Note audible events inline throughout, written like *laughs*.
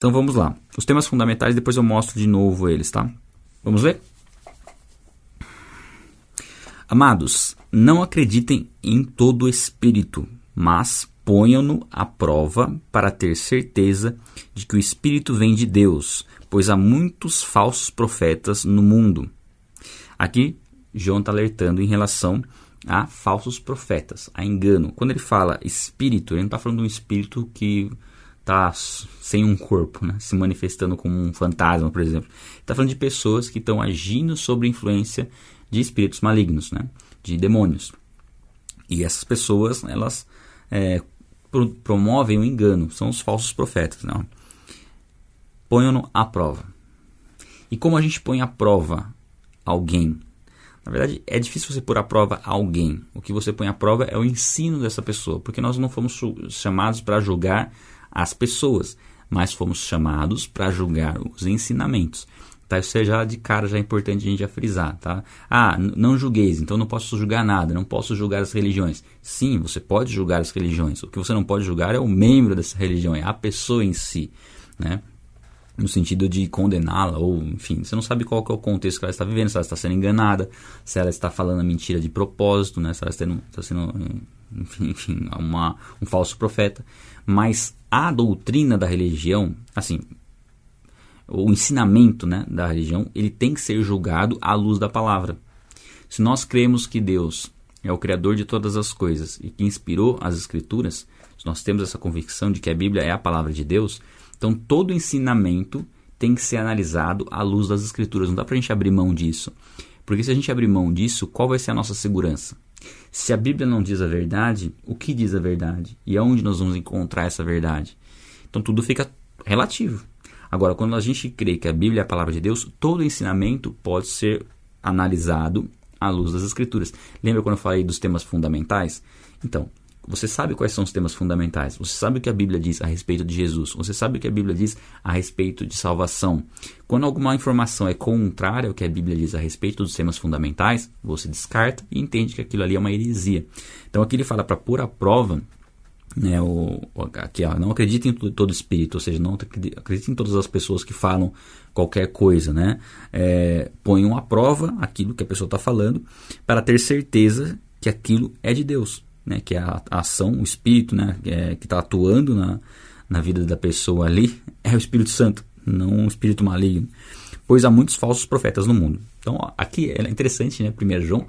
Então vamos lá. Os temas fundamentais, depois eu mostro de novo eles, tá? Vamos ver? Amados, não acreditem em todo espírito, mas ponham-no à prova para ter certeza de que o espírito vem de Deus, pois há muitos falsos profetas no mundo. Aqui, João está alertando em relação a falsos profetas, a engano. Quando ele fala espírito, ele não está falando de um espírito que está sem um corpo, né? se manifestando como um fantasma, por exemplo. Está falando de pessoas que estão agindo sob influência de espíritos malignos, né? de demônios. E essas pessoas, elas é, pro, promovem o engano, são os falsos profetas. Não? Ponham-no à prova. E como a gente põe à prova alguém? Na verdade, é difícil você pôr à prova alguém. O que você põe à prova é o ensino dessa pessoa, porque nós não fomos chamados para julgar as pessoas, mas fomos chamados para julgar os ensinamentos. Tá? Isso já de cara já é importante a gente já frisar, tá? Ah, não julgueis, então não posso julgar nada, não posso julgar as religiões. Sim, você pode julgar as religiões. O que você não pode julgar é o membro dessa religião, é a pessoa em si, né? No sentido de condená-la, ou enfim, você não sabe qual é o contexto que ela está vivendo, se ela está sendo enganada, se ela está falando a mentira de propósito, né? Se ela está, está sendo, enfim, enfim uma, um falso profeta. Mas a doutrina da religião, assim, o ensinamento né, da religião, ele tem que ser julgado à luz da palavra. Se nós cremos que Deus é o Criador de todas as coisas e que inspirou as Escrituras, se nós temos essa convicção de que a Bíblia é a palavra de Deus, então todo ensinamento tem que ser analisado à luz das Escrituras. Não dá para a gente abrir mão disso. Porque se a gente abrir mão disso, qual vai ser a nossa segurança? Se a Bíblia não diz a verdade, o que diz a verdade? E aonde nós vamos encontrar essa verdade? Então tudo fica relativo. Agora, quando a gente crê que a Bíblia é a palavra de Deus, todo ensinamento pode ser analisado à luz das Escrituras. Lembra quando eu falei dos temas fundamentais? Então, você sabe quais são os temas fundamentais. Você sabe o que a Bíblia diz a respeito de Jesus. Você sabe o que a Bíblia diz a respeito de salvação. Quando alguma informação é contrária ao que a Bíblia diz a respeito dos temas fundamentais, você descarta e entende que aquilo ali é uma heresia. Então aqui ele fala para pôr à prova né, o, aqui, ó, não acredite em todo espírito, ou seja, não acredite em todas as pessoas que falam qualquer coisa, né? É, ponham à prova aquilo que a pessoa está falando para ter certeza que aquilo é de Deus, né? Que a, a ação, o espírito, né? É, que está atuando na, na vida da pessoa ali é o Espírito Santo, não um espírito maligno, pois há muitos falsos profetas no mundo. Então, ó, aqui é interessante, né? 1 João,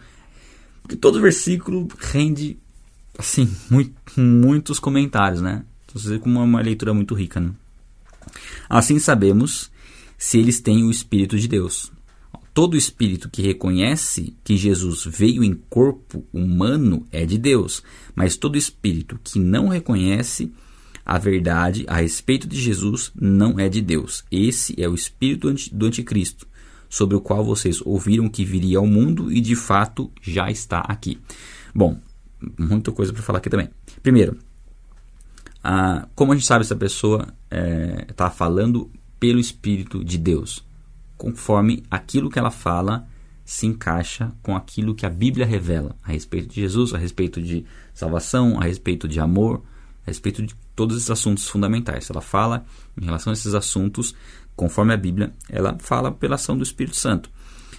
porque todo versículo rende assim, muito, muitos comentários, né? Então, você com uma, uma leitura muito rica, né? Assim sabemos se eles têm o Espírito de Deus. Todo espírito que reconhece que Jesus veio em corpo humano é de Deus, mas todo espírito que não reconhece a verdade a respeito de Jesus não é de Deus. Esse é o espírito do anticristo, sobre o qual vocês ouviram que viria ao mundo e de fato já está aqui. Bom, muita coisa para falar aqui também. Primeiro, a, como a gente sabe se a pessoa está é, falando pelo Espírito de Deus? Conforme aquilo que ela fala se encaixa com aquilo que a Bíblia revela a respeito de Jesus, a respeito de salvação, a respeito de amor, a respeito de todos esses assuntos fundamentais. Ela fala em relação a esses assuntos, conforme a Bíblia, ela fala pela ação do Espírito Santo.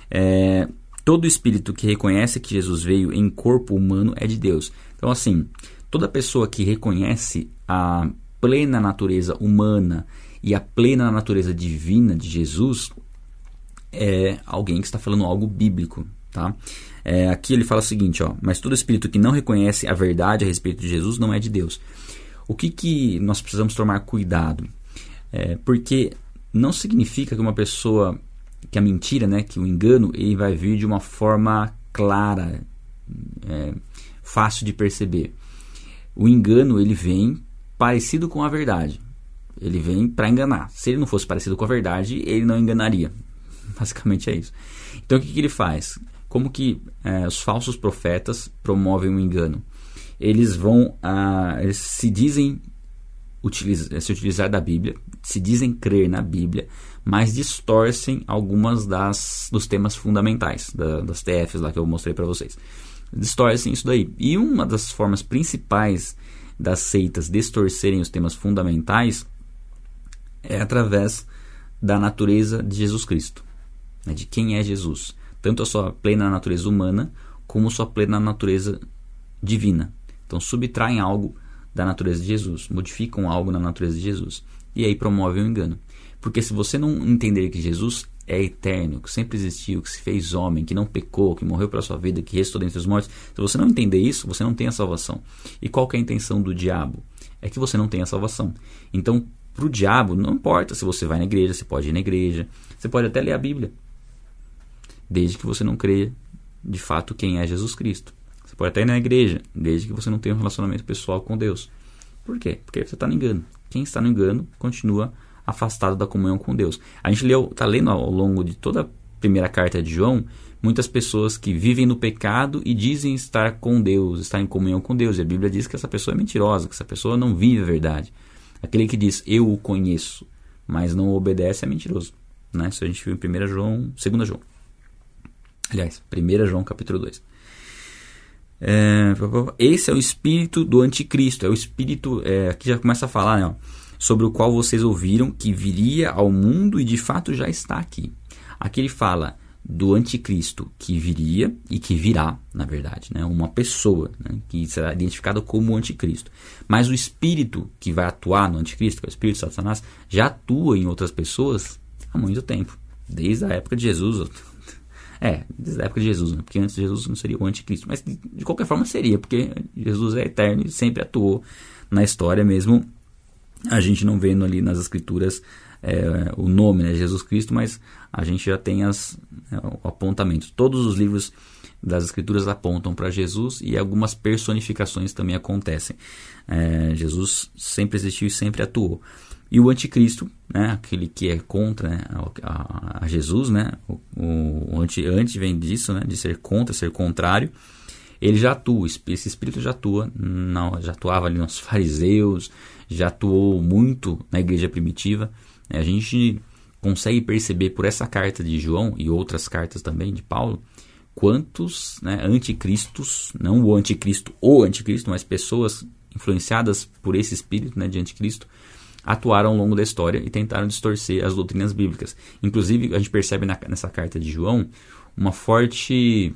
É, Todo espírito que reconhece que Jesus veio em corpo humano é de Deus. Então, assim, toda pessoa que reconhece a plena natureza humana e a plena natureza divina de Jesus é alguém que está falando algo bíblico, tá? É, aqui ele fala o seguinte, ó, mas todo espírito que não reconhece a verdade a respeito de Jesus não é de Deus. O que, que nós precisamos tomar cuidado? É, porque não significa que uma pessoa que a mentira, né, que o engano, ele vai vir de uma forma clara, é, fácil de perceber. O engano ele vem parecido com a verdade. Ele vem para enganar. Se ele não fosse parecido com a verdade, ele não enganaria. *laughs* Basicamente é isso. Então o que, que ele faz? Como que é, os falsos profetas promovem o engano? Eles vão, ah, eles se dizem utiliza, se utilizar da Bíblia, se dizem crer na Bíblia, mas distorcem algumas das dos temas fundamentais da, das TFs lá que eu mostrei para vocês. Distorcem isso daí. E uma das formas principais das seitas distorcerem os temas fundamentais é através da natureza de Jesus Cristo, né, de quem é Jesus, tanto a sua plena natureza humana como sua plena natureza divina. Então subtraem algo da natureza de Jesus, modificam algo na natureza de Jesus e aí promovem o engano. Porque se você não entender que Jesus é eterno, que sempre existiu, que se fez homem, que não pecou, que morreu pela sua vida, que restou dentre os mortos, se você não entender isso, você não tem a salvação. E qual é a intenção do diabo? É que você não tenha a salvação. Então, para o diabo, não importa se você vai na igreja, você pode ir na igreja, você pode até ler a Bíblia, desde que você não creia de fato quem é Jesus Cristo. Você pode até ir na igreja, desde que você não tenha um relacionamento pessoal com Deus. Por quê? Porque você está no engano. Quem está no engano continua afastado da comunhão com Deus. A gente está lendo ao longo de toda a primeira carta de João, muitas pessoas que vivem no pecado e dizem estar com Deus, estar em comunhão com Deus. E a Bíblia diz que essa pessoa é mentirosa, que essa pessoa não vive a verdade. Aquele que diz eu o conheço, mas não obedece é mentiroso. Né? Isso a gente viu em 1 João, 2 João. Aliás, 1 João capítulo 2. É, esse é o espírito do anticristo, é o espírito, é, aqui já começa a falar, né, ó, sobre o qual vocês ouviram que viria ao mundo e de fato já está aqui. Aqui ele fala do anticristo que viria e que virá, na verdade, né, uma pessoa né, que será identificada como anticristo. Mas o espírito que vai atuar no anticristo, que é o espírito de Satanás, já atua em outras pessoas há muito tempo, desde a época de Jesus, é, desde a época de Jesus, né? porque antes Jesus não seria o anticristo. Mas de, de qualquer forma seria, porque Jesus é eterno e sempre atuou na história mesmo. A gente não vendo ali nas escrituras é, o nome, né, Jesus Cristo, mas a gente já tem as, é, o apontamento. Todos os livros das escrituras apontam para Jesus e algumas personificações também acontecem. É, Jesus sempre existiu e sempre atuou. E o anticristo, né, aquele que é contra né, a, a, Jesus, né, o, o anti, antes vem disso, né, de ser contra, ser contrário, ele já atua, esse espírito já atua, não, já atuava ali nos fariseus, já atuou muito na igreja primitiva. Né, a gente consegue perceber por essa carta de João e outras cartas também de Paulo, quantos né, anticristos, não o anticristo ou anticristo, mas pessoas influenciadas por esse espírito né, de anticristo, atuaram ao longo da história e tentaram distorcer as doutrinas bíblicas. Inclusive, a gente percebe na, nessa carta de João uma forte,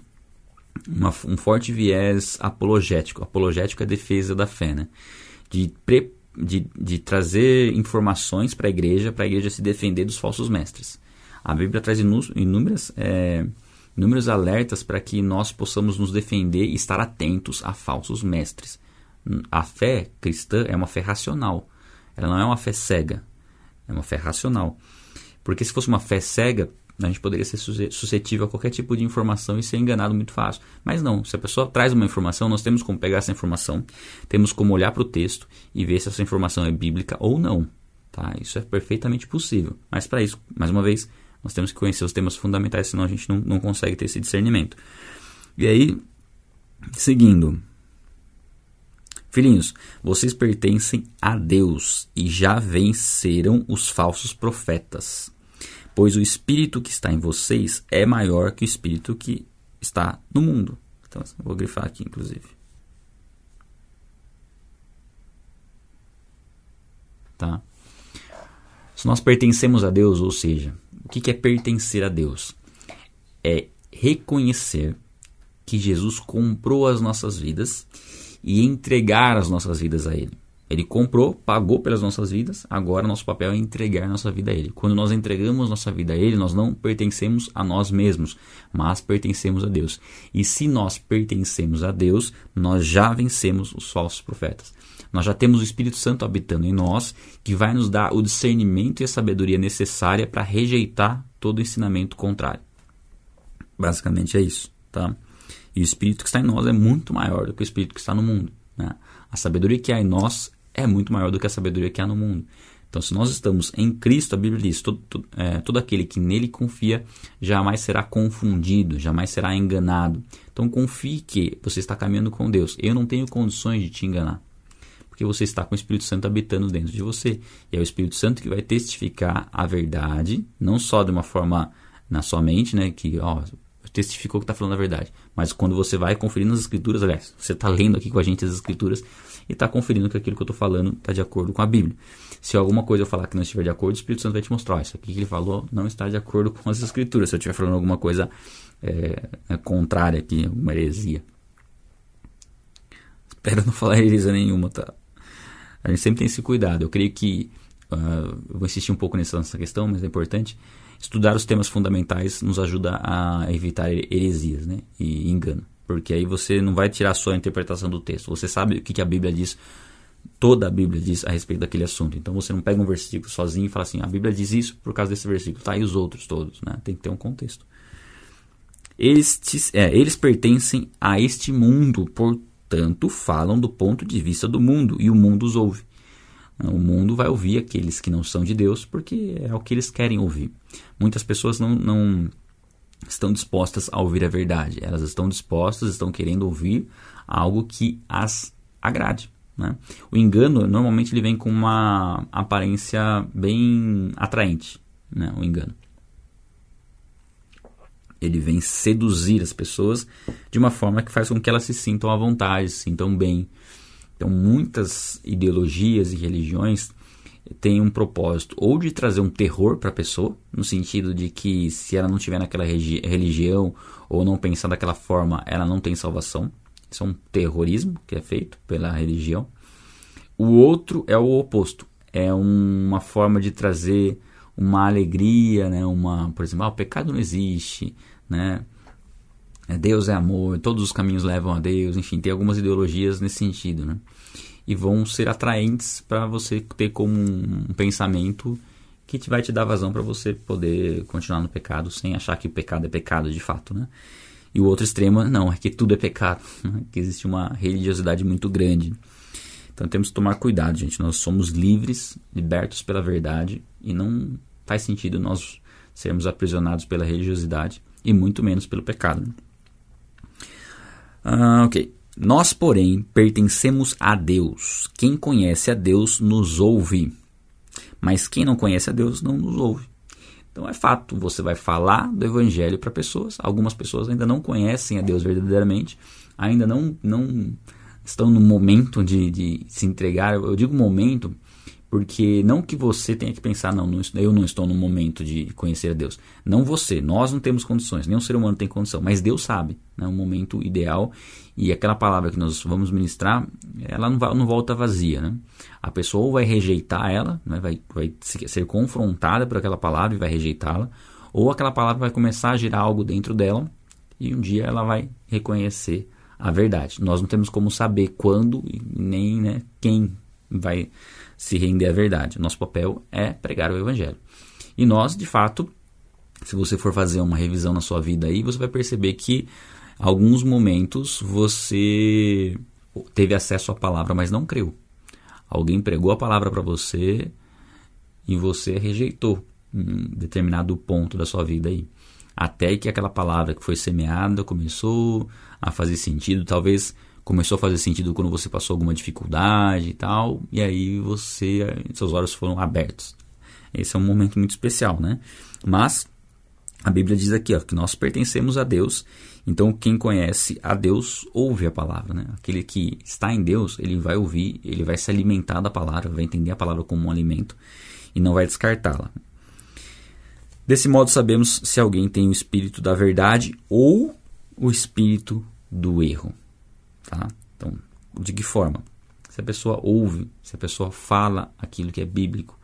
uma, um forte viés apologético. Apologético é a defesa da fé, né? De, pre, de, de trazer informações para a igreja, para a igreja se defender dos falsos mestres. A Bíblia traz inúmeras, é, inúmeros alertas para que nós possamos nos defender e estar atentos a falsos mestres. A fé cristã é uma fé racional ela não é uma fé cega, é uma fé racional. Porque se fosse uma fé cega, a gente poderia ser suscetível a qualquer tipo de informação e ser enganado muito fácil. Mas não, se a pessoa traz uma informação, nós temos como pegar essa informação, temos como olhar para o texto e ver se essa informação é bíblica ou não. Tá? Isso é perfeitamente possível. Mas para isso, mais uma vez, nós temos que conhecer os temas fundamentais, senão a gente não, não consegue ter esse discernimento. E aí, seguindo, Filhinhos, vocês pertencem a Deus e já venceram os falsos profetas, pois o espírito que está em vocês é maior que o espírito que está no mundo. Então, vou grifar aqui, inclusive. Tá? Se nós pertencemos a Deus, ou seja, o que é pertencer a Deus? É reconhecer que Jesus comprou as nossas vidas e entregar as nossas vidas a Ele. Ele comprou, pagou pelas nossas vidas, agora nosso papel é entregar nossa vida a Ele. Quando nós entregamos nossa vida a Ele, nós não pertencemos a nós mesmos, mas pertencemos a Deus. E se nós pertencemos a Deus, nós já vencemos os falsos profetas. Nós já temos o Espírito Santo habitando em nós, que vai nos dar o discernimento e a sabedoria necessária para rejeitar todo ensinamento contrário. Basicamente é isso, tá? E o Espírito que está em nós é muito maior do que o Espírito que está no mundo. Né? A sabedoria que há em nós é muito maior do que a sabedoria que há no mundo. Então, se nós estamos em Cristo, a Bíblia diz: todo, todo, é, todo aquele que nele confia jamais será confundido, jamais será enganado. Então, confie que você está caminhando com Deus. Eu não tenho condições de te enganar, porque você está com o Espírito Santo habitando dentro de você. E é o Espírito Santo que vai testificar a verdade, não só de uma forma na sua mente, né, que ó, testificou que está falando a verdade. Mas quando você vai conferindo as escrituras, aliás, você está lendo aqui com a gente as escrituras e está conferindo que aquilo que eu estou falando está de acordo com a Bíblia. Se alguma coisa eu falar que não estiver de acordo, o Espírito Santo vai te mostrar. Isso aqui que ele falou não está de acordo com as Escrituras. Se eu estiver falando alguma coisa é, é, contrária aqui, alguma heresia. Espero não falar heresia nenhuma, tá? A gente sempre tem esse cuidado. Eu creio que. Uh, vou insistir um pouco nessa questão, mas é importante. Estudar os temas fundamentais nos ajuda a evitar heresias né? e engano. Porque aí você não vai tirar só a interpretação do texto. Você sabe o que, que a Bíblia diz toda a Bíblia diz a respeito daquele assunto. Então você não pega um versículo sozinho e fala assim, a Bíblia diz isso por causa desse versículo, tá? E os outros todos, né? Tem que ter um contexto. Estes, é, eles pertencem a este mundo, portanto falam do ponto de vista do mundo e o mundo os ouve. O mundo vai ouvir aqueles que não são de Deus porque é o que eles querem ouvir. Muitas pessoas não, não estão dispostas a ouvir a verdade. Elas estão dispostas, estão querendo ouvir algo que as agrade. Né? O engano normalmente ele vem com uma aparência bem atraente, né? o engano. Ele vem seduzir as pessoas de uma forma que faz com que elas se sintam à vontade, se sintam bem. Então, muitas ideologias e religiões têm um propósito ou de trazer um terror para a pessoa, no sentido de que se ela não tiver naquela religião ou não pensar daquela forma, ela não tem salvação. Isso é um terrorismo que é feito pela religião. O outro é o oposto. É uma forma de trazer uma alegria, né? Uma, por exemplo, ah, o pecado não existe, né? É, Deus é amor, todos os caminhos levam a Deus, enfim, tem algumas ideologias nesse sentido, né? E vão ser atraentes para você ter como um pensamento que te vai te dar vazão para você poder continuar no pecado sem achar que o pecado é pecado de fato, né? E o outro extremo, não, é que tudo é pecado, né? que existe uma religiosidade muito grande. Então temos que tomar cuidado, gente. Nós somos livres, libertos pela verdade e não faz sentido nós sermos aprisionados pela religiosidade e muito menos pelo pecado. Ah, ok. Nós, porém, pertencemos a Deus. Quem conhece a Deus nos ouve, mas quem não conhece a Deus não nos ouve. Então é fato, você vai falar do evangelho para pessoas. Algumas pessoas ainda não conhecem a Deus verdadeiramente, ainda não, não estão no momento de, de se entregar. Eu digo momento porque não que você tenha que pensar, não, eu não estou no momento de conhecer a Deus. Não você, nós não temos condições, nenhum ser humano tem condição, mas Deus sabe, é né, um momento ideal e aquela palavra que nós vamos ministrar, ela não, vai, não volta vazia. Né? A pessoa vai rejeitar ela, né, vai, vai ser confrontada por aquela palavra e vai rejeitá-la, ou aquela palavra vai começar a girar algo dentro dela e um dia ela vai reconhecer a verdade. Nós não temos como saber quando nem né, quem vai se render à verdade. Nosso papel é pregar o evangelho. E nós, de fato, se você for fazer uma revisão na sua vida aí, você vai perceber que alguns momentos você teve acesso à palavra, mas não creu. Alguém pregou a palavra para você e você rejeitou um determinado ponto da sua vida aí. Até que aquela palavra que foi semeada começou a fazer sentido, talvez começou a fazer sentido quando você passou alguma dificuldade e tal, e aí você, seus olhos foram abertos. Esse é um momento muito especial, né? Mas a Bíblia diz aqui ó, que nós pertencemos a Deus, então quem conhece a Deus ouve a palavra, né? Aquele que está em Deus, ele vai ouvir, ele vai se alimentar da palavra, vai entender a palavra como um alimento e não vai descartá-la. Desse modo sabemos se alguém tem o espírito da verdade ou o espírito do erro. Tá? Então, de que forma? Se a pessoa ouve, se a pessoa fala aquilo que é bíblico,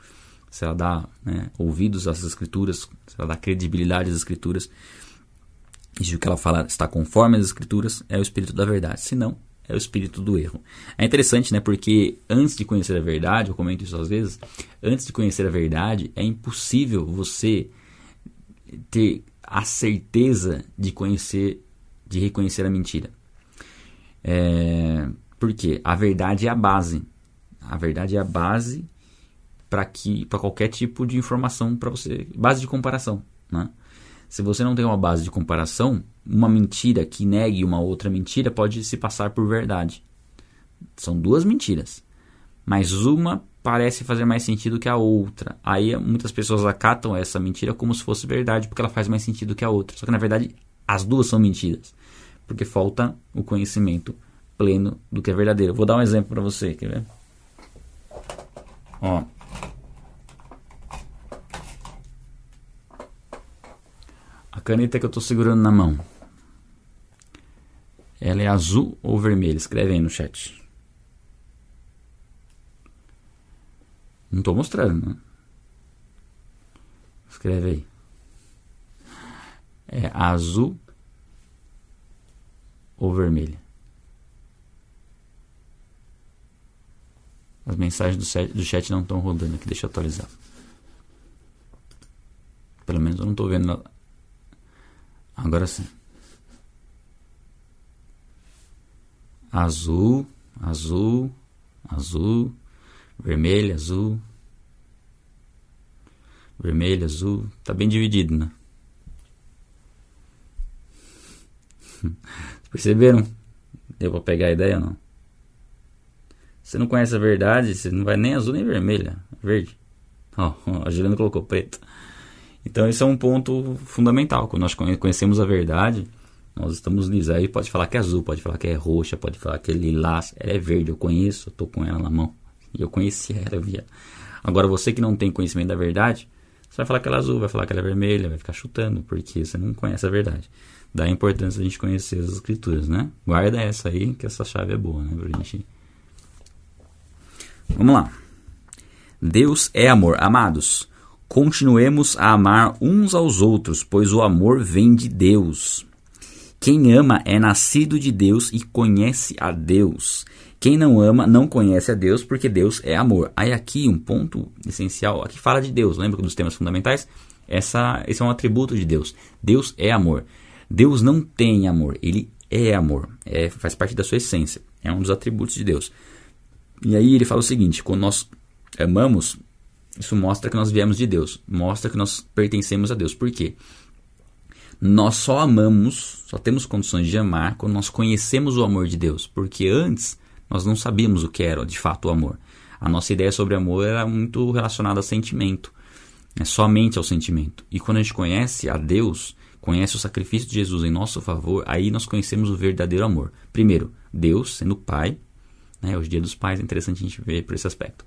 se ela dá né, ouvidos às escrituras, se ela dá credibilidade às escrituras, e se o que ela fala está conforme às escrituras, é o espírito da verdade. Se não, é o espírito do erro. É interessante, né? Porque antes de conhecer a verdade, eu comento isso às vezes, antes de conhecer a verdade, é impossível você ter a certeza de conhecer de reconhecer a mentira. É, porque a verdade é a base. A verdade é a base para que para qualquer tipo de informação para você, base de comparação, né? Se você não tem uma base de comparação, uma mentira que negue uma outra mentira pode se passar por verdade. São duas mentiras, mas uma parece fazer mais sentido que a outra. Aí muitas pessoas acatam essa mentira como se fosse verdade, porque ela faz mais sentido que a outra. Só que na verdade as duas são mentiras porque falta o conhecimento pleno do que é verdadeiro. Vou dar um exemplo para você, quer ver? Ó. A caneta que eu estou segurando na mão. Ela é azul ou vermelha? Escreve aí no chat. Não estou mostrando, né? Escreve aí. É azul ou vermelha? As mensagens do chat, do chat não estão rodando aqui, deixa eu atualizar. Pelo menos eu não estou vendo. Agora sim. Azul, azul, azul, vermelho, azul. Vermelho, azul. Tá bem dividido, né? *laughs* Perceberam? Deu pra pegar a ideia ou não? Você não conhece a verdade, você não vai nem azul nem vermelha. Verde. *laughs* Ó, oh, a Juliana colocou preto. Então esse é um ponto fundamental. Quando nós conhecemos a verdade, nós estamos lisos. Aí pode falar que é azul, pode falar que é roxa, pode falar que é lilás. Ela é verde, eu conheço, eu tô com ela na mão. E eu conheci ela, eu via. Agora você que não tem conhecimento da verdade, você vai falar que ela é azul, vai falar que ela é vermelha, vai ficar chutando, porque você não conhece a verdade. Dá a importância a gente conhecer as escrituras, né? Guarda essa aí, que essa chave é boa, né? Pra gente... Vamos lá. Deus é amor. Amados, continuemos a amar uns aos outros, pois o amor vem de Deus. Quem ama é nascido de Deus e conhece a Deus. Quem não ama não conhece a Deus, porque Deus é amor. Aí aqui um ponto essencial, aqui fala de Deus, lembra dos temas fundamentais? Essa, esse é um atributo de Deus. Deus é amor. Deus não tem amor, ele é amor. É, faz parte da sua essência. É um dos atributos de Deus. E aí ele fala o seguinte: quando nós amamos, isso mostra que nós viemos de Deus, mostra que nós pertencemos a Deus. Por quê? Nós só amamos, só temos condições de amar quando nós conhecemos o amor de Deus, porque antes nós não sabíamos o que era de fato o amor. A nossa ideia sobre amor era muito relacionada a sentimento, é somente ao sentimento. E quando a gente conhece a Deus, conhece o sacrifício de Jesus em nosso favor, aí nós conhecemos o verdadeiro amor. Primeiro, Deus sendo Pai, né, hoje dia dos pais é interessante a gente ver por esse aspecto.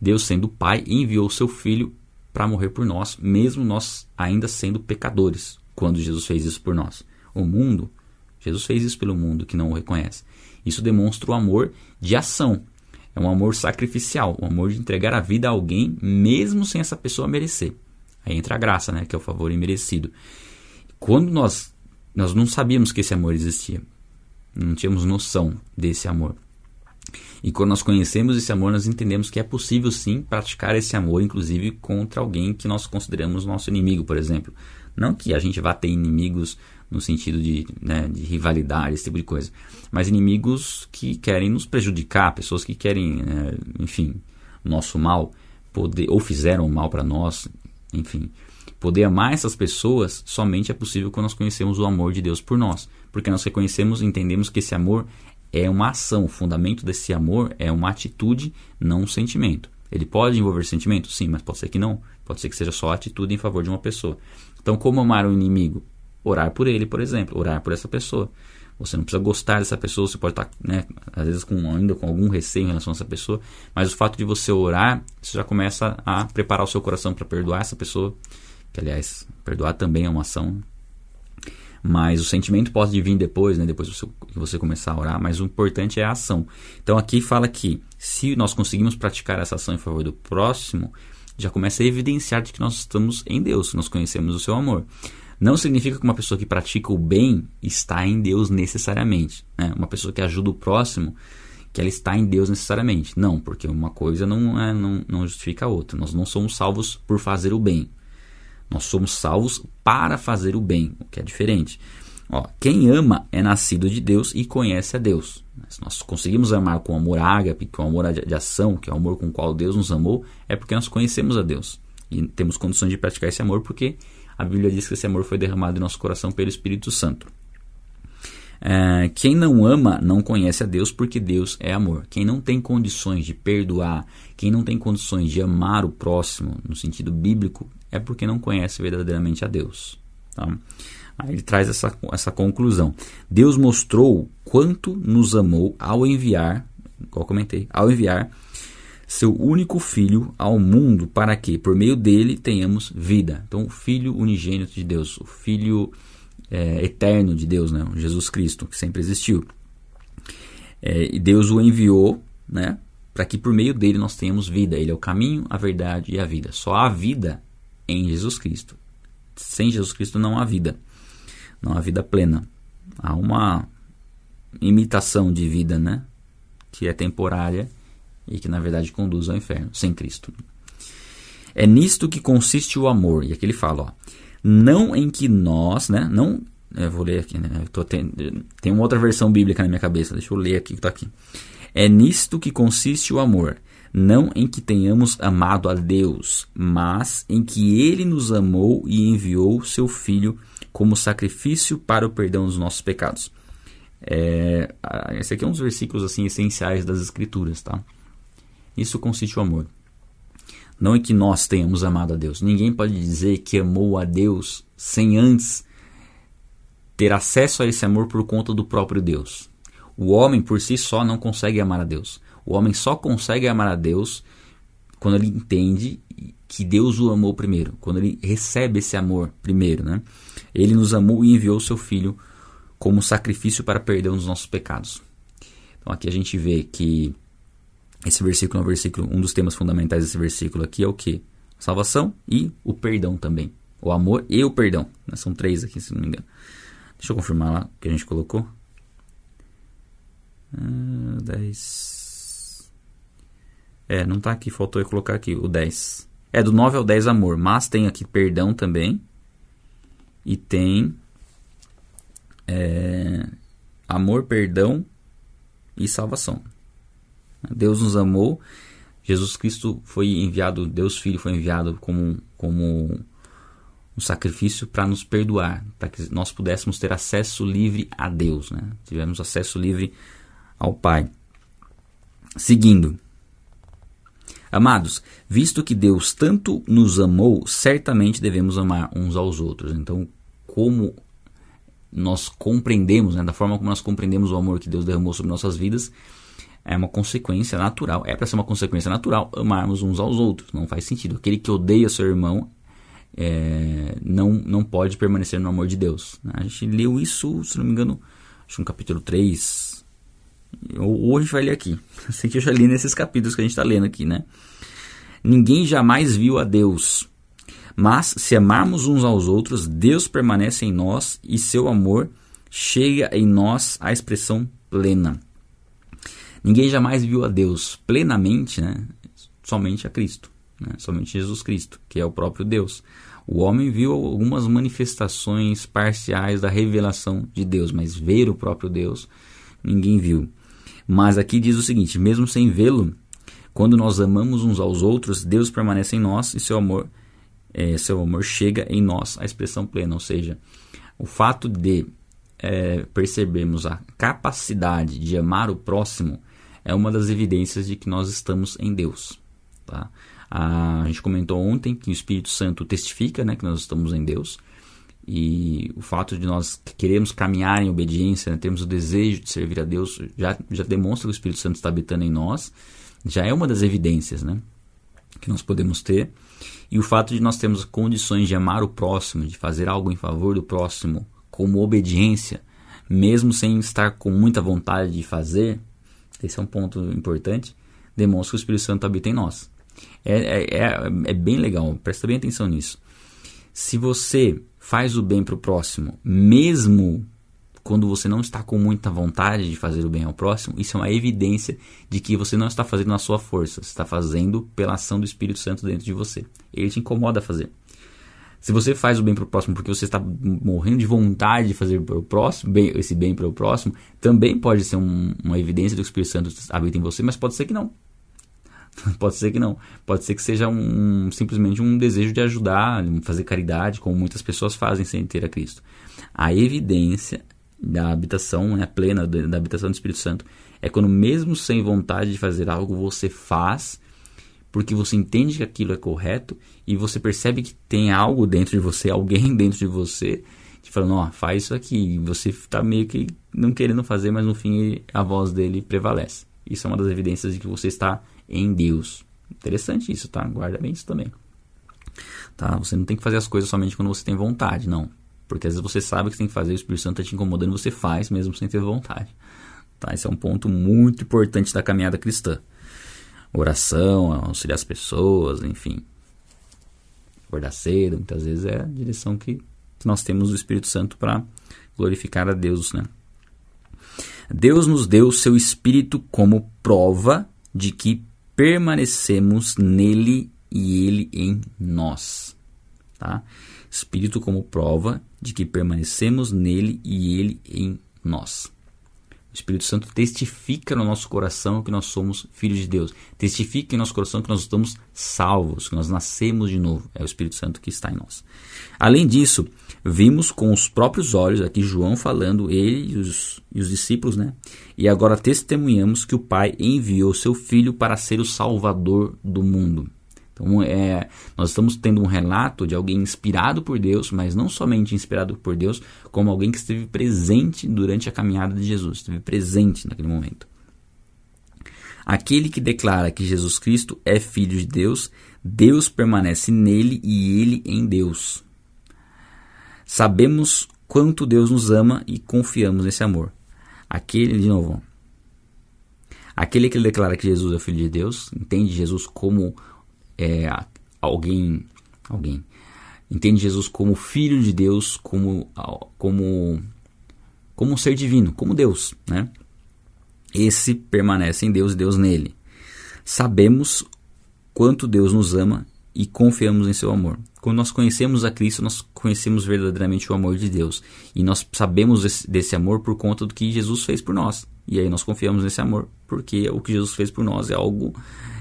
Deus, sendo Pai, enviou seu Filho para morrer por nós, mesmo nós ainda sendo pecadores, quando Jesus fez isso por nós. O mundo, Jesus fez isso pelo mundo que não o reconhece. Isso demonstra o amor de ação. É um amor sacrificial, o um amor de entregar a vida a alguém, mesmo sem essa pessoa merecer. Aí entra a graça, né, que é o favor imerecido. Quando nós, nós não sabíamos que esse amor existia, não tínhamos noção desse amor. E quando nós conhecemos esse amor, nós entendemos que é possível sim praticar esse amor, inclusive contra alguém que nós consideramos nosso inimigo, por exemplo. Não que a gente vá ter inimigos no sentido de, né, de rivalidade, esse tipo de coisa, mas inimigos que querem nos prejudicar, pessoas que querem, é, enfim, nosso mal, poder, ou fizeram mal para nós, enfim. Poder amar essas pessoas somente é possível quando nós conhecemos o amor de Deus por nós, porque nós reconhecemos entendemos que esse amor é uma ação. O fundamento desse amor é uma atitude, não um sentimento. Ele pode envolver sentimento? Sim, mas pode ser que não. Pode ser que seja só atitude em favor de uma pessoa. Então, como amar o inimigo? Orar por ele, por exemplo. Orar por essa pessoa. Você não precisa gostar dessa pessoa, você pode estar, né, às vezes, com, ainda com algum receio em relação a essa pessoa, mas o fato de você orar, você já começa a preparar o seu coração para perdoar essa pessoa, que, aliás, perdoar também é uma ação mas o sentimento pode vir depois, né? Depois que você começar a orar, mas o importante é a ação. Então aqui fala que se nós conseguimos praticar essa ação em favor do próximo, já começa a evidenciar de que nós estamos em Deus, nós conhecemos o seu amor. Não significa que uma pessoa que pratica o bem está em Deus necessariamente. Né? Uma pessoa que ajuda o próximo, que ela está em Deus necessariamente. Não, porque uma coisa não, é, não, não justifica a outra. Nós não somos salvos por fazer o bem. Nós somos salvos para fazer o bem, o que é diferente. Ó, quem ama é nascido de Deus e conhece a Deus. Se nós conseguimos amar com amor ágape, com amor de ação, que é o amor com o qual Deus nos amou, é porque nós conhecemos a Deus. E temos condições de praticar esse amor porque a Bíblia diz que esse amor foi derramado em nosso coração pelo Espírito Santo. É, quem não ama não conhece a Deus porque Deus é amor. Quem não tem condições de perdoar, quem não tem condições de amar o próximo no sentido bíblico, é porque não conhece verdadeiramente a Deus. Tá? Aí ele traz essa, essa conclusão. Deus mostrou quanto nos amou ao enviar, eu comentei, ao enviar seu único filho ao mundo para que, por meio dele, tenhamos vida. Então, o Filho unigênito de Deus, o Filho é, eterno de Deus, né? Jesus Cristo, que sempre existiu. É, e Deus o enviou né, para que por meio dele nós tenhamos vida. Ele é o caminho, a verdade e a vida. Só há vida em Jesus Cristo. Sem Jesus Cristo não há vida. Não há vida plena. Há uma imitação de vida, né? Que é temporária e que na verdade conduz ao inferno, sem Cristo. É nisto que consiste o amor. E aqui ele fala, ó, não em que nós, né, não, eu vou ler aqui, né, tô tem, uma outra versão bíblica na minha cabeça, deixa eu ler aqui que tá aqui. É nisto que consiste o amor, não em que tenhamos amado a Deus, mas em que ele nos amou e enviou seu filho como sacrifício para o perdão dos nossos pecados. É, esse aqui é um dos versículos assim essenciais das escrituras, tá? Isso consiste o amor. Não é que nós tenhamos amado a Deus. Ninguém pode dizer que amou a Deus sem antes ter acesso a esse amor por conta do próprio Deus. O homem por si só não consegue amar a Deus. O homem só consegue amar a Deus quando ele entende que Deus o amou primeiro, quando ele recebe esse amor primeiro, né? Ele nos amou e enviou seu filho como sacrifício para perdão dos nossos pecados. Então aqui a gente vê que esse versículo é um versículo, um dos temas fundamentais desse versículo aqui é o que? Salvação e o perdão também. O amor e o perdão. Né? São três aqui, se não me engano. Deixa eu confirmar lá o que a gente colocou. Uh, ah, 10. É, não tá aqui, faltou eu colocar aqui o 10. É do 9 ao 10 amor, mas tem aqui perdão também. E tem é, amor, perdão e salvação. Deus nos amou, Jesus Cristo foi enviado, Deus Filho foi enviado como, como um sacrifício para nos perdoar, para que nós pudéssemos ter acesso livre a Deus, né? tivemos acesso livre ao Pai. Seguindo, amados, visto que Deus tanto nos amou, certamente devemos amar uns aos outros. Então, como nós compreendemos, né, da forma como nós compreendemos o amor que Deus derramou sobre nossas vidas, é uma consequência natural. É para ser uma consequência natural amarmos uns aos outros. Não faz sentido. Aquele que odeia seu irmão é, não, não pode permanecer no amor de Deus. Né? A gente leu isso, se não me engano, acho no capítulo 3. Ou, ou a gente vai ler aqui. Sei *laughs* que eu já li nesses capítulos que a gente está lendo aqui, né? Ninguém jamais viu a Deus. Mas se amarmos uns aos outros, Deus permanece em nós e seu amor chega em nós à expressão plena. Ninguém jamais viu a Deus plenamente, né? somente a Cristo, né? somente Jesus Cristo, que é o próprio Deus. O homem viu algumas manifestações parciais da revelação de Deus, mas ver o próprio Deus ninguém viu. Mas aqui diz o seguinte: mesmo sem vê-lo, quando nós amamos uns aos outros, Deus permanece em nós e seu amor, é, seu amor chega em nós, a expressão plena. Ou seja, o fato de é, percebermos a capacidade de amar o próximo é uma das evidências de que nós estamos em Deus. Tá? A, gente comentou ontem que o Espírito Santo testifica né, que nós estamos em Deus. E o fato de nós queremos caminhar em obediência, né, termos o desejo de servir a Deus, já, já demonstra que o Espírito Santo está habitando em nós. Já é uma das evidências né, que nós podemos ter. E o fato de nós termos condições de amar o próximo, de fazer algo em favor do próximo, como obediência, mesmo sem estar com muita vontade de fazer, esse é um ponto importante, demonstra que o Espírito Santo habita em nós. É, é, é, é bem legal, presta bem atenção nisso. Se você faz o bem para o próximo, mesmo quando você não está com muita vontade de fazer o bem ao próximo, isso é uma evidência de que você não está fazendo na sua força, você está fazendo pela ação do Espírito Santo dentro de você. Ele te incomoda a fazer. Se você faz o bem para o próximo porque você está morrendo de vontade de fazer para o próximo, bem, esse bem para o próximo, também pode ser um, uma evidência do que o Espírito Santo habita em você, mas pode ser que não. *laughs* pode ser que não. Pode ser que seja um, simplesmente um desejo de ajudar, fazer caridade, como muitas pessoas fazem sem ter a Cristo. A evidência da habitação né, plena, da habitação do Espírito Santo, é quando mesmo sem vontade de fazer algo, você faz porque você entende que aquilo é correto e você percebe que tem algo dentro de você, alguém *laughs* dentro de você, te falando, ó, faz isso aqui. E você está meio que não querendo fazer, mas no fim a voz dele prevalece. Isso é uma das evidências de que você está em Deus. Interessante isso, tá? Guarda bem isso também. Tá? Você não tem que fazer as coisas somente quando você tem vontade, não. Porque às vezes você sabe que você tem que fazer, o Espírito Santo está te incomodando, você faz mesmo sem ter vontade. Tá? Esse é um ponto muito importante da caminhada cristã. Oração, auxiliar as pessoas, enfim. Acordar cedo, muitas vezes é a direção que nós temos do Espírito Santo para glorificar a Deus, né? Deus nos deu o seu Espírito como prova de que permanecemos nele e ele em nós. Tá? Espírito como prova de que permanecemos nele e ele em nós. Espírito Santo testifica no nosso coração que nós somos filhos de Deus. Testifica em nosso coração que nós estamos salvos, que nós nascemos de novo. É o Espírito Santo que está em nós. Além disso, vimos com os próprios olhos, aqui João falando, ele e os, e os discípulos, né? E agora testemunhamos que o Pai enviou seu Filho para ser o Salvador do mundo. Então, é, nós estamos tendo um relato de alguém inspirado por Deus, mas não somente inspirado por Deus, como alguém que esteve presente durante a caminhada de Jesus, esteve presente naquele momento. Aquele que declara que Jesus Cristo é filho de Deus, Deus permanece nele e ele em Deus. Sabemos quanto Deus nos ama e confiamos nesse amor. Aquele, de novo, aquele que declara que Jesus é filho de Deus, entende Jesus como é, alguém, alguém entende Jesus como filho de Deus, como como como um ser divino, como Deus, né? Esse permanece em Deus e Deus nele. Sabemos quanto Deus nos ama e confiamos em seu amor. Quando nós conhecemos a Cristo, nós conhecemos verdadeiramente o amor de Deus. E nós sabemos desse, desse, amor por conta do que Jesus fez por nós. E aí nós confiamos nesse amor, porque o que Jesus fez por nós é algo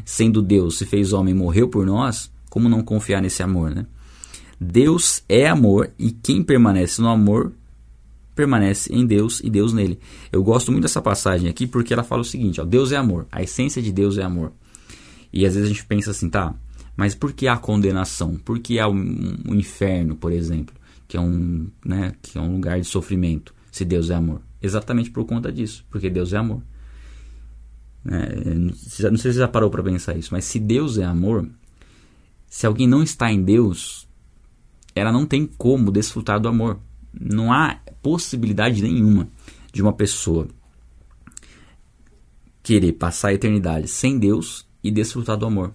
sendo Deus, se fez homem e morreu por nós, como não confiar nesse amor, né? Deus é amor e quem permanece no amor permanece em Deus e Deus nele. Eu gosto muito dessa passagem aqui porque ela fala o seguinte: ó, Deus é amor, a essência de Deus é amor. E às vezes a gente pensa assim, tá, mas por que há condenação? Por que há o um, um inferno, por exemplo, que é, um, né, que é um lugar de sofrimento, se Deus é amor? Exatamente por conta disso, porque Deus é amor. É, não sei se você já parou para pensar isso, mas se Deus é amor, se alguém não está em Deus, ela não tem como desfrutar do amor. Não há possibilidade nenhuma de uma pessoa querer passar a eternidade sem Deus e desfrutar do amor.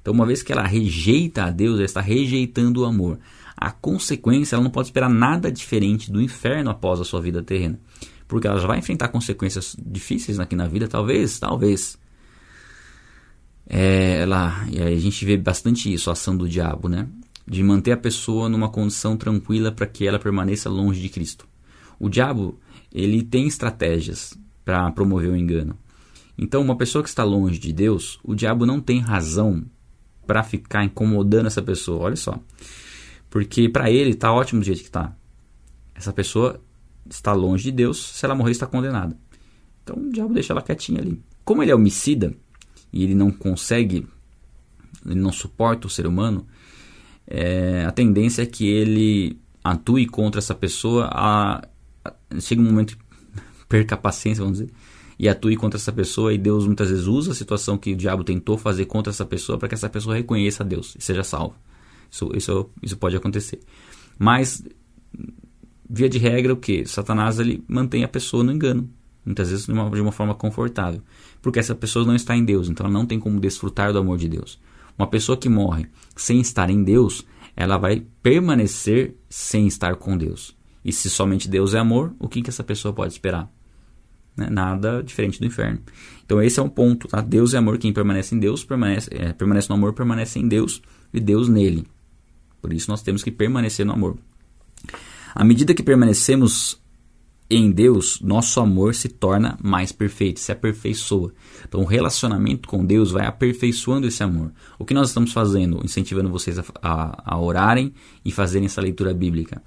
Então, uma vez que ela rejeita a Deus, ela está rejeitando o amor. A consequência, ela não pode esperar nada diferente do inferno após a sua vida terrena porque ela já vai enfrentar consequências difíceis aqui na vida, talvez, talvez. É, ela, e a gente vê bastante isso, a ação do diabo, né? De manter a pessoa numa condição tranquila para que ela permaneça longe de Cristo. O diabo, ele tem estratégias para promover o engano. Então, uma pessoa que está longe de Deus, o diabo não tem razão para ficar incomodando essa pessoa. Olha só. Porque para ele está ótimo do jeito que está. Essa pessoa está longe de Deus, se ela morrer está condenada. Então o diabo deixa ela quietinha ali. Como ele é homicida e ele não consegue, ele não suporta o ser humano, é, a tendência é que ele atue contra essa pessoa, a, a, chega um momento *laughs* perca a paciência, vamos dizer, e atue contra essa pessoa e Deus muitas vezes usa a situação que o diabo tentou fazer contra essa pessoa para que essa pessoa reconheça a Deus e seja salva. Isso, isso, isso pode acontecer. Mas via de regra, o que? Satanás ele mantém a pessoa no engano, muitas vezes de uma, de uma forma confortável, porque essa pessoa não está em Deus, então ela não tem como desfrutar do amor de Deus. Uma pessoa que morre sem estar em Deus, ela vai permanecer sem estar com Deus. E se somente Deus é amor, o que, que essa pessoa pode esperar? Né? Nada diferente do inferno. Então esse é um ponto. Tá? Deus é amor, quem permanece em Deus, permanece, é, permanece no amor, permanece em Deus e Deus nele. Por isso nós temos que permanecer no amor. À medida que permanecemos em Deus, nosso amor se torna mais perfeito, se aperfeiçoa. Então, o relacionamento com Deus vai aperfeiçoando esse amor. O que nós estamos fazendo? Incentivando vocês a, a, a orarem e fazerem essa leitura bíblica.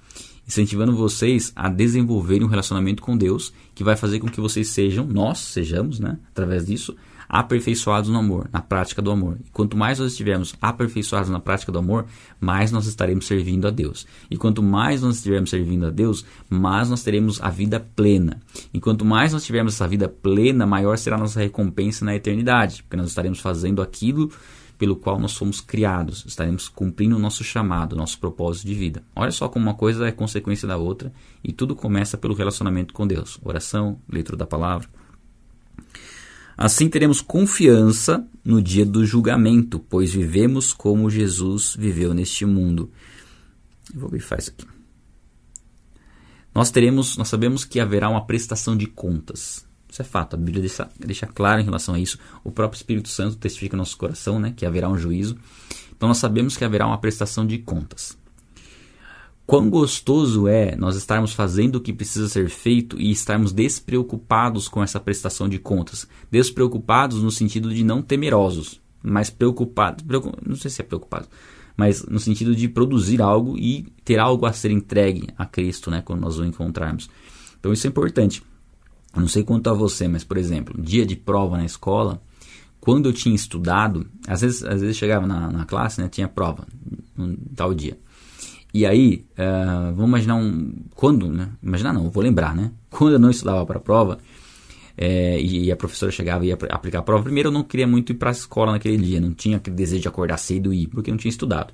Incentivando vocês a desenvolverem um relacionamento com Deus que vai fazer com que vocês sejam, nós sejamos, né, através disso, aperfeiçoados no amor, na prática do amor. E quanto mais nós estivermos aperfeiçoados na prática do amor, mais nós estaremos servindo a Deus. E quanto mais nós estivermos servindo a Deus, mais nós teremos a vida plena. E quanto mais nós tivermos essa vida plena, maior será a nossa recompensa na eternidade, porque nós estaremos fazendo aquilo pelo qual nós fomos criados, estaremos cumprindo o nosso chamado, nosso propósito de vida. Olha só como uma coisa é consequência da outra e tudo começa pelo relacionamento com Deus. Oração, leitura da palavra. Assim teremos confiança no dia do julgamento, pois vivemos como Jesus viveu neste mundo. Eu vou grifar isso aqui. Nós teremos, nós sabemos que haverá uma prestação de contas. Isso é fato, a Bíblia deixa, deixa claro em relação a isso. O próprio Espírito Santo testifica no nosso coração né, que haverá um juízo. Então nós sabemos que haverá uma prestação de contas. Quão gostoso é nós estarmos fazendo o que precisa ser feito e estarmos despreocupados com essa prestação de contas. Despreocupados no sentido de não temerosos, mas preocupados. Não sei se é preocupados, mas no sentido de produzir algo e ter algo a ser entregue a Cristo né, quando nós o encontrarmos. Então isso é importante. Eu não sei quanto a você, mas por exemplo, dia de prova na escola, quando eu tinha estudado, às vezes, às vezes chegava na, na classe, né, tinha prova, um tal dia. E aí, uh, vamos imaginar um. Quando, né? Imaginar não, vou lembrar, né? Quando eu não estudava para a prova é, e a professora chegava e ia aplicar a prova, primeiro eu não queria muito ir para a escola naquele dia, não tinha aquele desejo de acordar cedo e ir, porque eu não tinha estudado.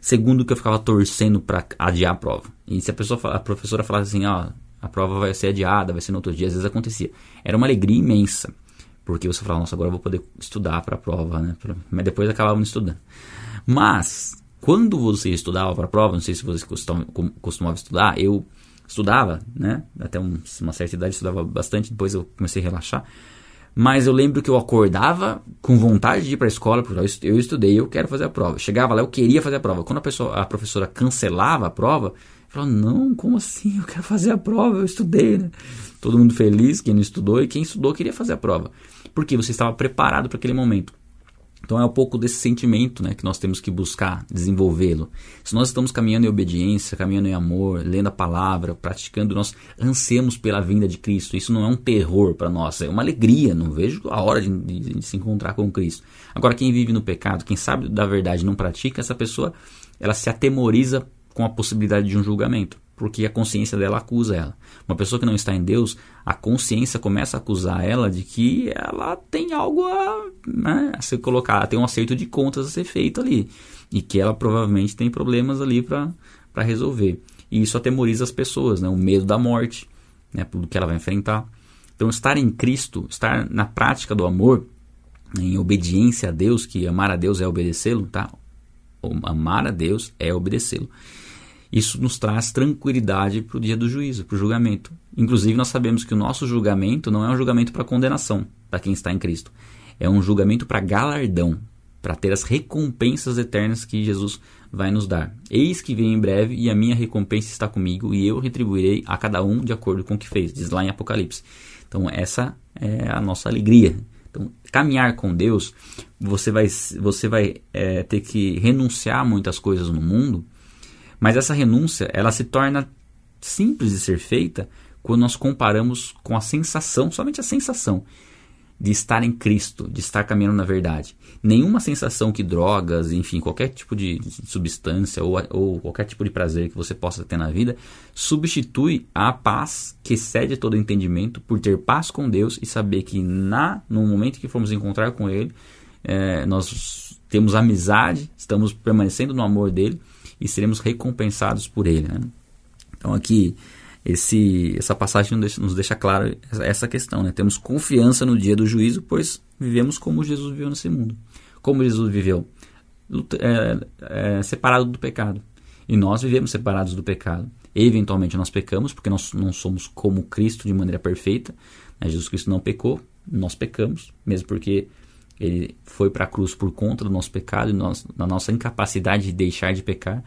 Segundo, que eu ficava torcendo para adiar a prova. E se a, pessoa, a professora falasse assim, ó, a prova vai ser adiada, vai ser no outro dia, às vezes acontecia. Era uma alegria imensa, porque você falava, nossa, agora eu vou poder estudar para a prova, né? Mas depois acabava não estudando. Mas, quando você estudava para a prova, não sei se você costumava estudar, eu estudava, né? Até uma certa idade estudava bastante, depois eu comecei a relaxar. Mas eu lembro que eu acordava com vontade de ir para a escola, porque eu estudei, eu quero fazer a prova. Chegava lá, eu queria fazer a prova. Quando a, pessoa, a professora cancelava a prova, Falou, não, como assim? Eu quero fazer a prova, eu estudei, né? Todo mundo feliz, quem não estudou, e quem estudou queria fazer a prova. Porque você estava preparado para aquele momento. Então é um pouco desse sentimento né, que nós temos que buscar desenvolvê-lo. Se nós estamos caminhando em obediência, caminhando em amor, lendo a palavra, praticando, nós ansiamos pela vinda de Cristo. Isso não é um terror para nós, é uma alegria. Não vejo a hora de, de, de, se encontrar com Cristo. Agora, quem vive no pecado, quem sabe da verdade não pratica, essa pessoa ela se atemoriza com a possibilidade de um julgamento, porque a consciência dela acusa ela. Uma pessoa que não está em Deus, a consciência começa a acusar ela de que ela tem algo a, né, a ser colocado, tem um acerto de contas a ser feito ali, e que ela provavelmente tem problemas ali para resolver. E isso atemoriza as pessoas, né, o medo da morte, né, do que ela vai enfrentar. Então, estar em Cristo, estar na prática do amor, em obediência a Deus, que amar a Deus é obedecê-lo, tá? Amar a Deus é obedecê-lo. Isso nos traz tranquilidade para o dia do juízo, para o julgamento. Inclusive, nós sabemos que o nosso julgamento não é um julgamento para condenação para quem está em Cristo. É um julgamento para galardão, para ter as recompensas eternas que Jesus vai nos dar. Eis que vem em breve e a minha recompensa está comigo e eu retribuirei a cada um de acordo com o que fez, diz lá em Apocalipse. Então, essa é a nossa alegria. Então, caminhar com Deus, você vai, você vai é, ter que renunciar a muitas coisas no mundo mas essa renúncia, ela se torna simples de ser feita quando nós comparamos com a sensação, somente a sensação de estar em Cristo, de estar caminhando na verdade. Nenhuma sensação que drogas, enfim, qualquer tipo de substância ou, ou qualquer tipo de prazer que você possa ter na vida substitui a paz que excede todo entendimento por ter paz com Deus e saber que na no momento que formos encontrar com Ele, é, nós temos amizade, estamos permanecendo no amor dele e seremos recompensados por ele. Né? Então aqui esse, essa passagem nos deixa, nos deixa claro essa questão. Né? Temos confiança no dia do juízo, pois vivemos como Jesus viveu nesse mundo. Como Jesus viveu? É, é, separado do pecado. E nós vivemos separados do pecado. Eventualmente nós pecamos, porque nós não somos como Cristo de maneira perfeita. Né? Jesus Cristo não pecou, nós pecamos, mesmo porque ele foi para a cruz por conta do nosso pecado e da nossa incapacidade de deixar de pecar,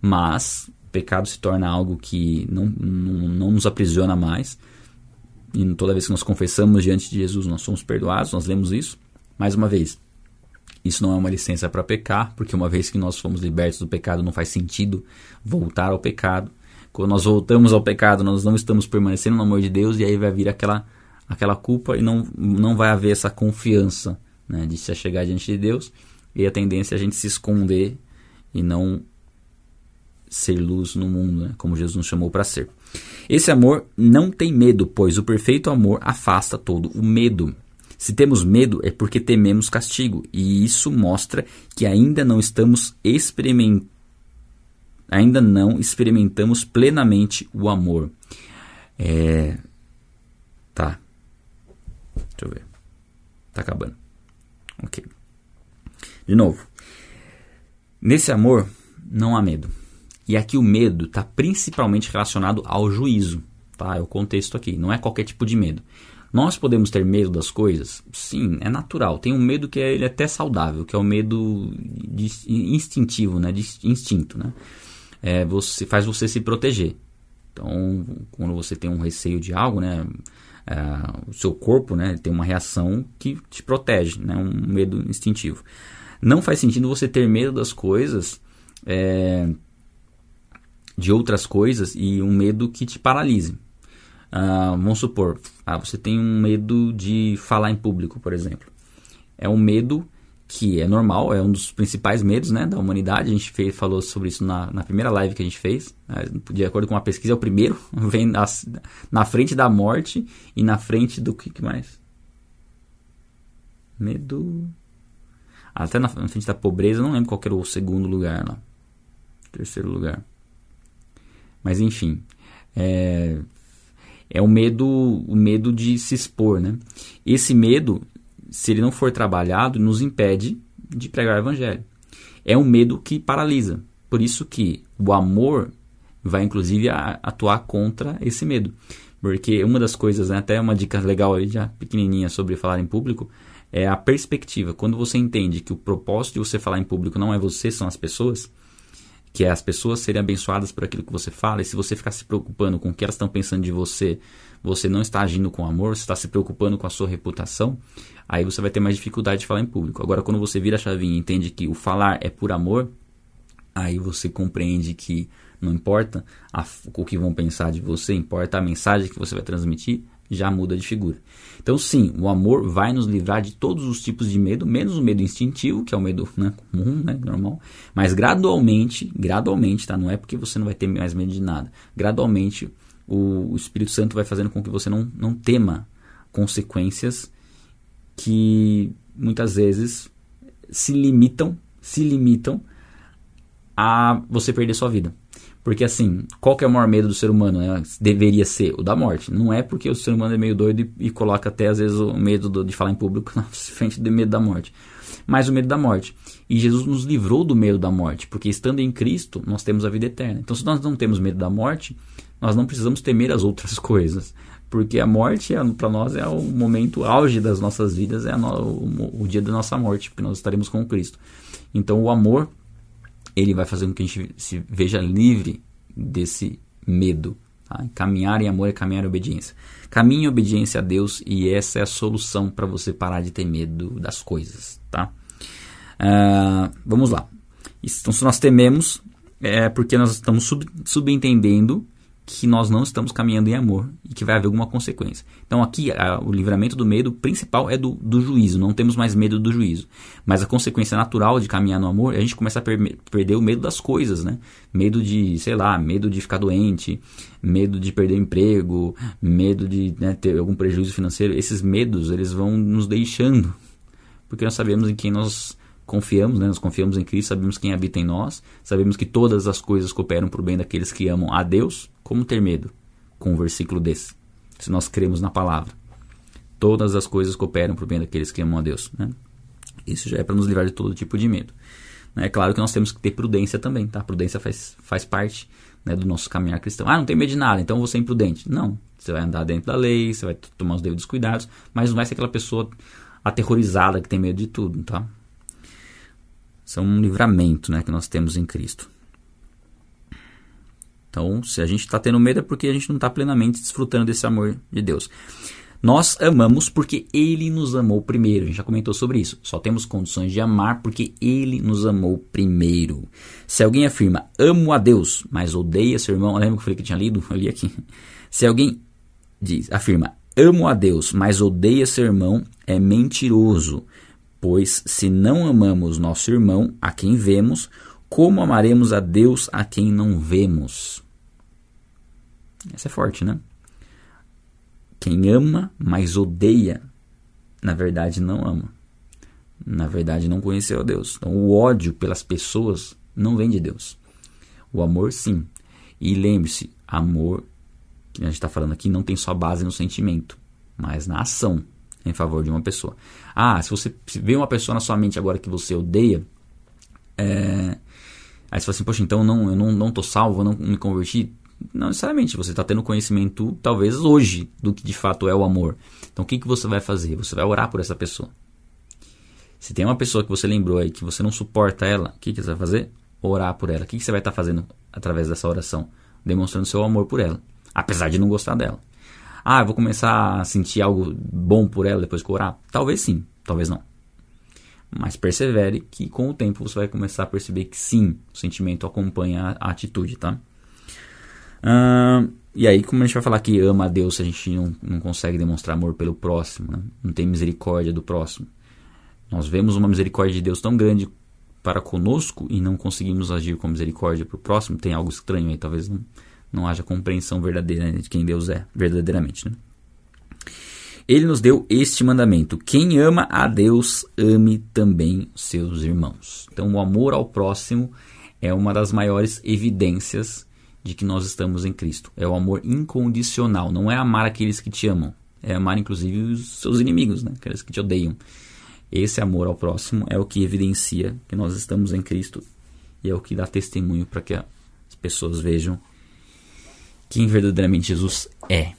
mas pecado se torna algo que não, não, não nos aprisiona mais. E toda vez que nós confessamos diante de Jesus, nós somos perdoados, nós lemos isso. Mais uma vez, isso não é uma licença para pecar, porque uma vez que nós fomos libertos do pecado, não faz sentido voltar ao pecado. Quando nós voltamos ao pecado, nós não estamos permanecendo no amor de Deus, e aí vai vir aquela aquela culpa e não, não vai haver essa confiança né, de se chegar diante de Deus e a tendência é a gente se esconder e não ser luz no mundo, né, como Jesus nos chamou para ser. Esse amor não tem medo, pois o perfeito amor afasta todo o medo. Se temos medo é porque tememos castigo, e isso mostra que ainda não estamos experimentando ainda não experimentamos plenamente o amor. É... Tá. Deixa eu ver. Tá acabando. Ok. De novo. Nesse amor não há medo. E aqui o medo está principalmente relacionado ao juízo. Tá? É o contexto aqui. Não é qualquer tipo de medo. Nós podemos ter medo das coisas? Sim, é natural. Tem um medo que é, ele é até saudável, que é o medo de, instintivo, né? de instinto. Né? É, você, faz você se proteger. Então, quando você tem um receio de algo, né? É, o seu corpo né, tem uma reação que te protege, né, um medo instintivo. Não faz sentido você ter medo das coisas, é, de outras coisas e um medo que te paralise. Uh, vamos supor, ah, você tem um medo de falar em público, por exemplo. É um medo que é normal, é um dos principais medos né, da humanidade. A gente fez, falou sobre isso na, na, primeira live que a gente fez. Né, de acordo com uma pesquisa, é o primeiro, *laughs* vem na, na frente da morte e na frente do que, que mais? Medo. Até na, na frente da pobreza, não lembro qual era o segundo lugar lá. Terceiro lugar. Mas enfim. É, é o medo, o medo de se expor, né? Esse medo, se ele não for trabalhado, nos impede de pregar o evangelho. É um medo que paralisa. Por isso que o amor vai inclusive atuar contra esse medo. Porque uma das coisas, né, até uma dica legal aí já pequenininha sobre falar em público, é a perspectiva. Quando você entende que o propósito de você falar em público não é você, são as pessoas, que é as pessoas serem abençoadas por aquilo que você fala, e se você ficar se preocupando com o que elas estão pensando de você, você não está agindo com amor, você está se preocupando com a sua reputação, aí você vai ter mais dificuldade de falar em público. Agora, quando você vira a chavinha e entende que o falar é por amor, aí você compreende que não importa a, o que vão pensar de você, importa a mensagem que você vai transmitir, já muda de figura. Então, sim, o amor vai nos livrar de todos os tipos de medo, menos o medo instintivo, que é o medo né, comum, né, normal. Mas gradualmente, gradualmente, tá? Não é porque você não vai ter mais medo de nada. Gradualmente, o, Espírito Santo vai fazendo com que você não, não tema consequências que muitas vezes se limitam, se limitam a você perder sua vida. Porque assim, qual que é o maior medo do ser humano? Né? Deveria ser o da morte. Não é porque o ser humano é meio doido e, e coloca até às vezes o medo do, de falar em público *laughs* na frente do medo da morte. Mas o medo da morte. E Jesus nos livrou do medo da morte, porque estando em Cristo, nós temos a vida eterna. Então, se nós não temos medo da morte, nós não precisamos temer as outras *laughs* coisas. Porque a morte, é, para nós, é o momento auge das nossas vidas, é no, o, o dia da nossa morte, porque nós estaremos com Cristo. Então, o amor ele vai fazer com que a gente se veja livre desse medo. Tá? Caminhar em amor é caminhar em obediência. Caminhe em obediência a Deus e essa é a solução para você parar de ter medo das coisas. Tá? Uh, vamos lá. Então, se nós tememos, é porque nós estamos sub, subentendendo que nós não estamos caminhando em amor e que vai haver alguma consequência. Então aqui a, o livramento do medo principal é do, do juízo, não temos mais medo do juízo. Mas a consequência natural de caminhar no amor, é a gente começa a per perder o medo das coisas, né? Medo de, sei lá, medo de ficar doente, medo de perder emprego, medo de né, ter algum prejuízo financeiro. Esses medos, eles vão nos deixando, porque nós sabemos em quem nós confiamos, né? nós confiamos em Cristo, sabemos quem habita em nós, sabemos que todas as coisas cooperam para o bem daqueles que amam a Deus. Como ter medo com um versículo desse? Se nós cremos na palavra. Todas as coisas cooperam para o bem daqueles que amam a Deus. Né? Isso já é para nos livrar de todo tipo de medo. É claro que nós temos que ter prudência também, tá? Prudência faz, faz parte né, do nosso caminhar cristão. Ah, não tem medo de nada, então você é imprudente. Não, você vai andar dentro da lei, você vai tomar os devidos cuidados, mas não vai ser aquela pessoa aterrorizada que tem medo de tudo, tá? são um livramento né, que nós temos em Cristo. Então, se a gente está tendo medo é porque a gente não está plenamente desfrutando desse amor de Deus. Nós amamos porque Ele nos amou primeiro. A gente já comentou sobre isso. Só temos condições de amar porque Ele nos amou primeiro. Se alguém afirma amo a Deus, mas odeia seu irmão, lembra que eu falei que tinha lido? Eu li aqui. Se alguém diz, afirma amo a Deus, mas odeia seu irmão, é mentiroso. Pois se não amamos nosso irmão, a quem vemos, como amaremos a Deus a quem não vemos? Essa é forte, né? Quem ama, mas odeia, na verdade não ama. Na verdade não conheceu a Deus. Então o ódio pelas pessoas não vem de Deus. O amor sim. E lembre-se, amor, que a gente está falando aqui, não tem só base no sentimento, mas na ação em favor de uma pessoa. Ah, se você vê uma pessoa na sua mente agora que você odeia, é... aí você fala assim, poxa, então não, eu não, não tô salvo, eu não me converti. Não necessariamente, você está tendo conhecimento, talvez hoje, do que de fato é o amor. Então o que, que você vai fazer? Você vai orar por essa pessoa. Se tem uma pessoa que você lembrou aí que você não suporta ela, o que, que você vai fazer? Orar por ela. O que, que você vai estar tá fazendo através dessa oração? Demonstrando seu amor por ela, apesar de não gostar dela. Ah, eu vou começar a sentir algo bom por ela depois que orar? Talvez sim, talvez não. Mas persevere que com o tempo você vai começar a perceber que sim, o sentimento acompanha a atitude, tá? E aí, como a gente vai falar que ama a Deus se a gente não, não consegue demonstrar amor pelo próximo, né? não tem misericórdia do próximo? Nós vemos uma misericórdia de Deus tão grande para conosco e não conseguimos agir com misericórdia para o próximo, tem algo estranho aí, talvez não, não haja compreensão verdadeira de quem Deus é, verdadeiramente. Né? Ele nos deu este mandamento: quem ama a Deus, ame também seus irmãos. Então, o amor ao próximo é uma das maiores evidências de que nós estamos em Cristo. É o amor incondicional, não é amar aqueles que te amam, é amar inclusive os seus inimigos, né? aqueles que te odeiam. Esse amor ao próximo é o que evidencia que nós estamos em Cristo e é o que dá testemunho para que as pessoas vejam quem verdadeiramente Jesus é.